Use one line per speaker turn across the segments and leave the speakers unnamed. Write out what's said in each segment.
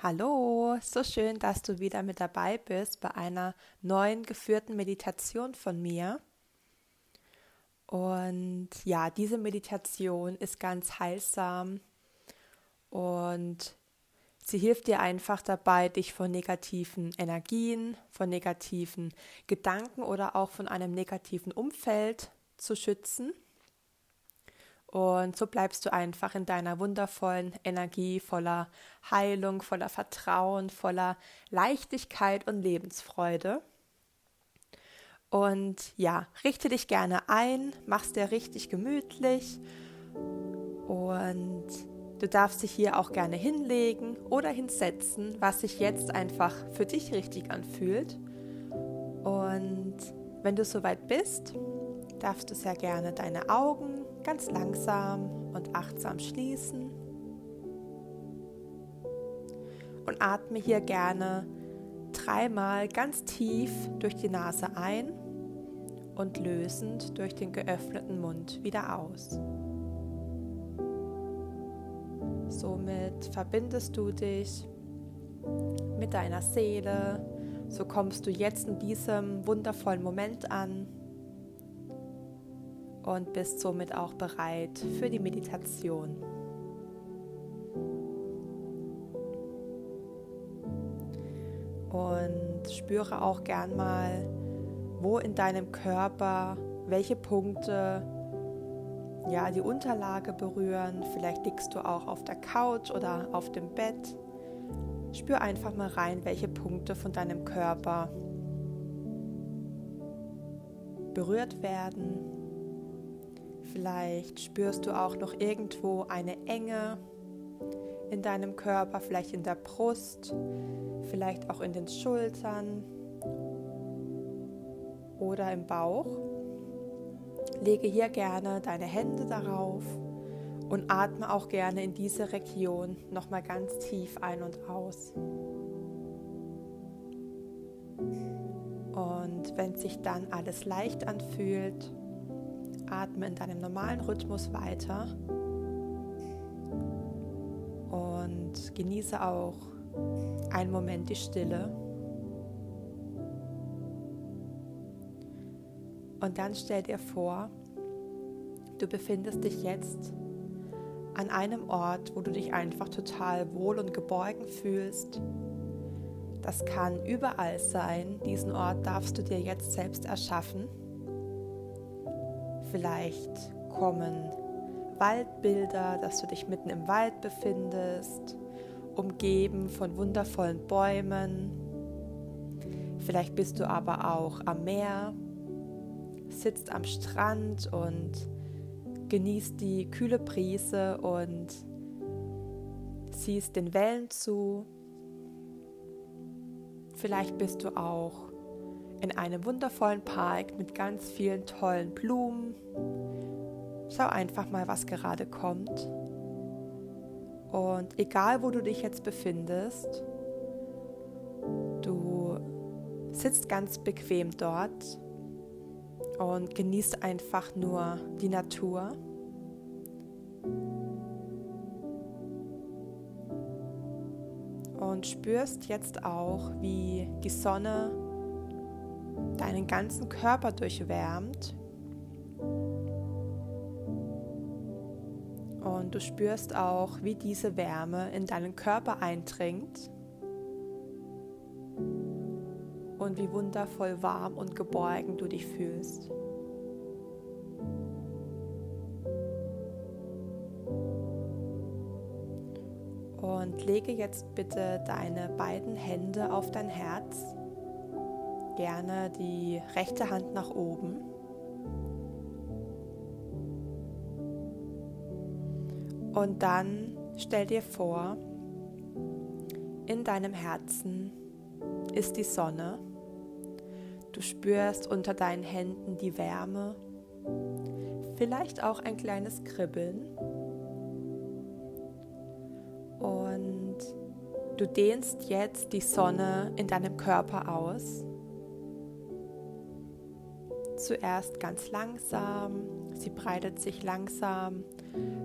Hallo, so schön, dass du wieder mit dabei bist bei einer neuen geführten Meditation von mir. Und ja, diese Meditation ist ganz heilsam und sie hilft dir einfach dabei, dich von negativen Energien, von negativen Gedanken oder auch von einem negativen Umfeld zu schützen. Und so bleibst du einfach in deiner wundervollen Energie voller Heilung, voller Vertrauen, voller Leichtigkeit und Lebensfreude. Und ja, richte dich gerne ein, mach's dir richtig gemütlich und du darfst dich hier auch gerne hinlegen oder hinsetzen, was sich jetzt einfach für dich richtig anfühlt. Und wenn du soweit bist, darfst du sehr gerne deine Augen ganz langsam und achtsam schließen. Und atme hier gerne dreimal ganz tief durch die Nase ein und lösend durch den geöffneten Mund wieder aus. Somit verbindest du dich mit deiner Seele. So kommst du jetzt in diesem wundervollen Moment an und bist somit auch bereit für die Meditation. Und spüre auch gern mal, wo in deinem Körper welche Punkte ja die Unterlage berühren. Vielleicht liegst du auch auf der Couch oder auf dem Bett. Spür einfach mal rein, welche Punkte von deinem Körper berührt werden. Vielleicht spürst du auch noch irgendwo eine Enge in deinem Körper, vielleicht in der Brust, vielleicht auch in den Schultern oder im Bauch. Lege hier gerne deine Hände darauf und atme auch gerne in diese Region nochmal ganz tief ein und aus. Und wenn sich dann alles leicht anfühlt, atme in deinem normalen Rhythmus weiter und genieße auch einen Moment die Stille. Und dann stell dir vor, du befindest dich jetzt an einem Ort, wo du dich einfach total wohl und geborgen fühlst. Das kann überall sein. Diesen Ort darfst du dir jetzt selbst erschaffen. Vielleicht kommen Waldbilder, dass du dich mitten im Wald befindest, umgeben von wundervollen Bäumen. Vielleicht bist du aber auch am Meer, sitzt am Strand und genießt die kühle Brise und siehst den Wellen zu. Vielleicht bist du auch in einem wundervollen Park mit ganz vielen tollen Blumen. Schau einfach mal, was gerade kommt. Und egal, wo du dich jetzt befindest, du sitzt ganz bequem dort und genießt einfach nur die Natur. Und spürst jetzt auch, wie die Sonne deinen ganzen Körper durchwärmt. Und du spürst auch, wie diese Wärme in deinen Körper eindringt und wie wundervoll warm und geborgen du dich fühlst. Und lege jetzt bitte deine beiden Hände auf dein Herz gerne die rechte Hand nach oben. Und dann stell dir vor, in deinem Herzen ist die Sonne. Du spürst unter deinen Händen die Wärme, vielleicht auch ein kleines Kribbeln. Und du dehnst jetzt die Sonne in deinem Körper aus zuerst ganz langsam. Sie breitet sich langsam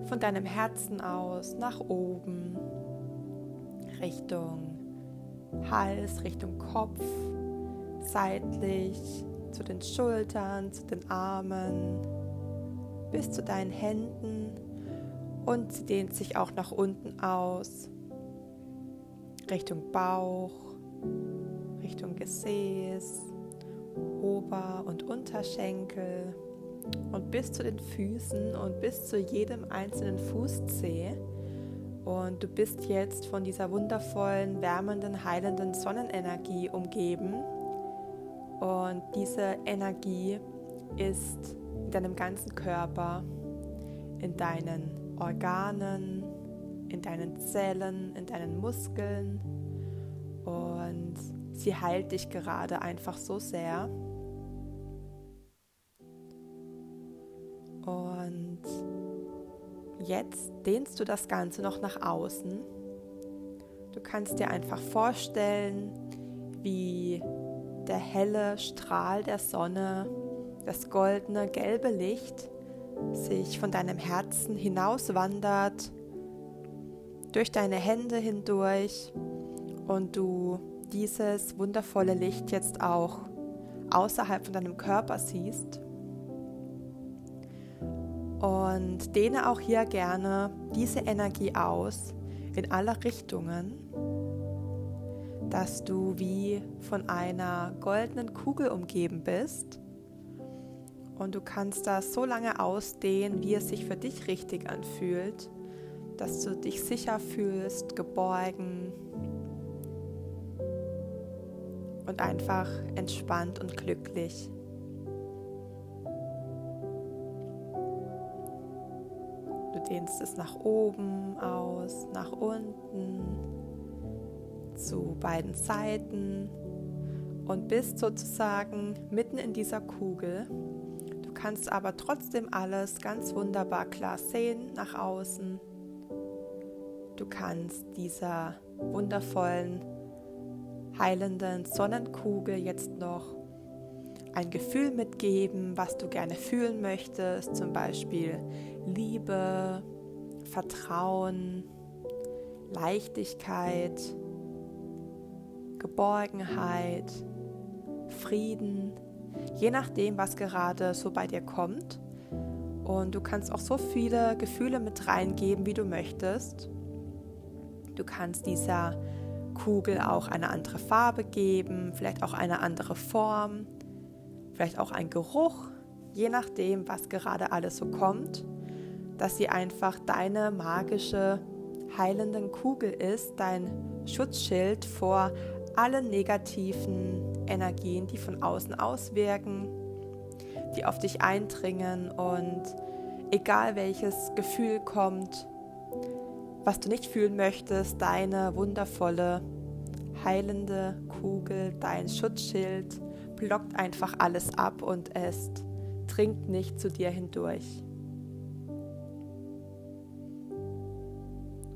von deinem Herzen aus nach oben, Richtung Hals, Richtung Kopf, seitlich zu den Schultern, zu den Armen, bis zu deinen Händen und sie dehnt sich auch nach unten aus, Richtung Bauch, Richtung Gesäß, Ober- und Unterschenkel und bis zu den Füßen und bis zu jedem einzelnen Fußzeh. Und du bist jetzt von dieser wundervollen, wärmenden, heilenden Sonnenenergie umgeben. Und diese Energie ist in deinem ganzen Körper, in deinen Organen, in deinen Zellen, in deinen Muskeln. Und sie heilt dich gerade einfach so sehr. Und jetzt dehnst du das Ganze noch nach außen. Du kannst dir einfach vorstellen, wie der helle Strahl der Sonne, das goldene, gelbe Licht sich von deinem Herzen hinauswandert, durch deine Hände hindurch und du dieses wundervolle Licht jetzt auch außerhalb von deinem Körper siehst. Und dehne auch hier gerne diese Energie aus in alle Richtungen, dass du wie von einer goldenen Kugel umgeben bist. Und du kannst das so lange ausdehnen, wie es sich für dich richtig anfühlt, dass du dich sicher fühlst, geborgen und einfach entspannt und glücklich. dehnst es nach oben aus, nach unten, zu beiden Seiten und bist sozusagen mitten in dieser Kugel. Du kannst aber trotzdem alles ganz wunderbar klar sehen nach außen. Du kannst dieser wundervollen, heilenden Sonnenkugel jetzt noch ein Gefühl mitgeben, was du gerne fühlen möchtest, zum Beispiel Liebe, Vertrauen, Leichtigkeit, Geborgenheit, Frieden, je nachdem, was gerade so bei dir kommt. Und du kannst auch so viele Gefühle mit reingeben, wie du möchtest. Du kannst dieser Kugel auch eine andere Farbe geben, vielleicht auch eine andere Form, vielleicht auch ein Geruch, je nachdem, was gerade alles so kommt dass sie einfach deine magische, heilenden Kugel ist, dein Schutzschild vor allen negativen Energien, die von außen auswirken, die auf dich eindringen und egal welches Gefühl kommt, was du nicht fühlen möchtest, deine wundervolle, heilende Kugel, dein Schutzschild blockt einfach alles ab und es dringt nicht zu dir hindurch.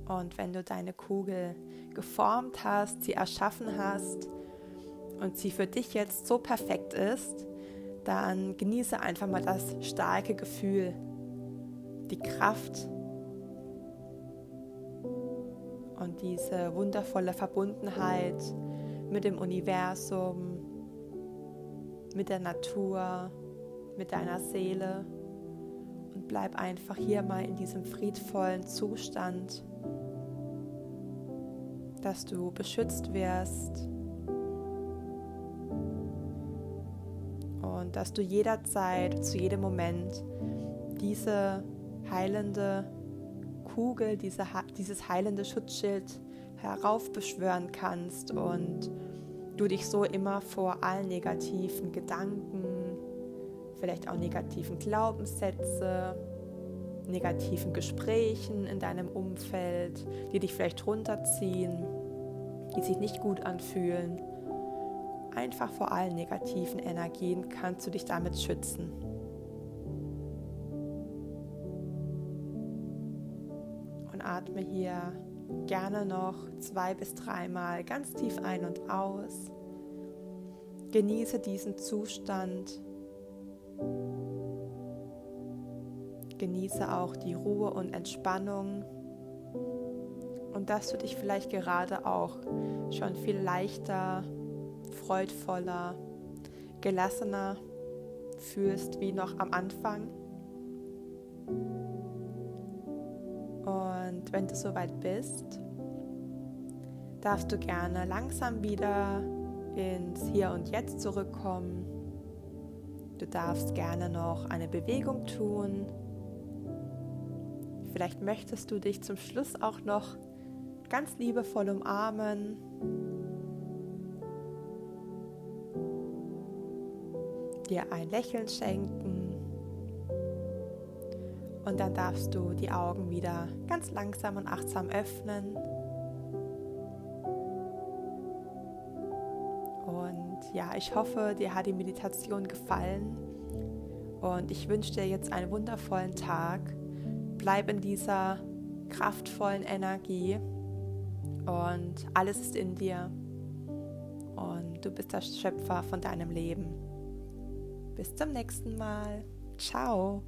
Und wenn du deine Kugel geformt hast, sie erschaffen hast und sie für dich jetzt so perfekt ist, dann genieße einfach mal das starke Gefühl, die Kraft und diese wundervolle Verbundenheit mit dem Universum, mit der Natur, mit deiner Seele. Und bleib einfach hier mal in diesem friedvollen Zustand dass du beschützt wirst. Und dass du jederzeit, zu jedem Moment diese heilende Kugel, diese, dieses heilende Schutzschild heraufbeschwören kannst und du dich so immer vor allen negativen Gedanken, vielleicht auch negativen Glaubenssätze, negativen Gesprächen in deinem Umfeld, die dich vielleicht runterziehen, die sich nicht gut anfühlen. Einfach vor allen negativen Energien kannst du dich damit schützen. Atme hier gerne noch zwei bis dreimal ganz tief ein und aus. Genieße diesen Zustand Genieße auch die Ruhe und Entspannung und dass du dich vielleicht gerade auch schon viel leichter, freudvoller, gelassener fühlst wie noch am Anfang. Und wenn du soweit bist, darfst du gerne langsam wieder ins Hier und Jetzt zurückkommen. Du darfst gerne noch eine Bewegung tun. Vielleicht möchtest du dich zum Schluss auch noch ganz liebevoll umarmen. Dir ein Lächeln schenken. Und dann darfst du die Augen wieder ganz langsam und achtsam öffnen. Und ja, ich hoffe, dir hat die Meditation gefallen. Und ich wünsche dir jetzt einen wundervollen Tag. Bleib in dieser kraftvollen Energie und alles ist in dir und du bist der Schöpfer von deinem Leben. Bis zum nächsten Mal. Ciao.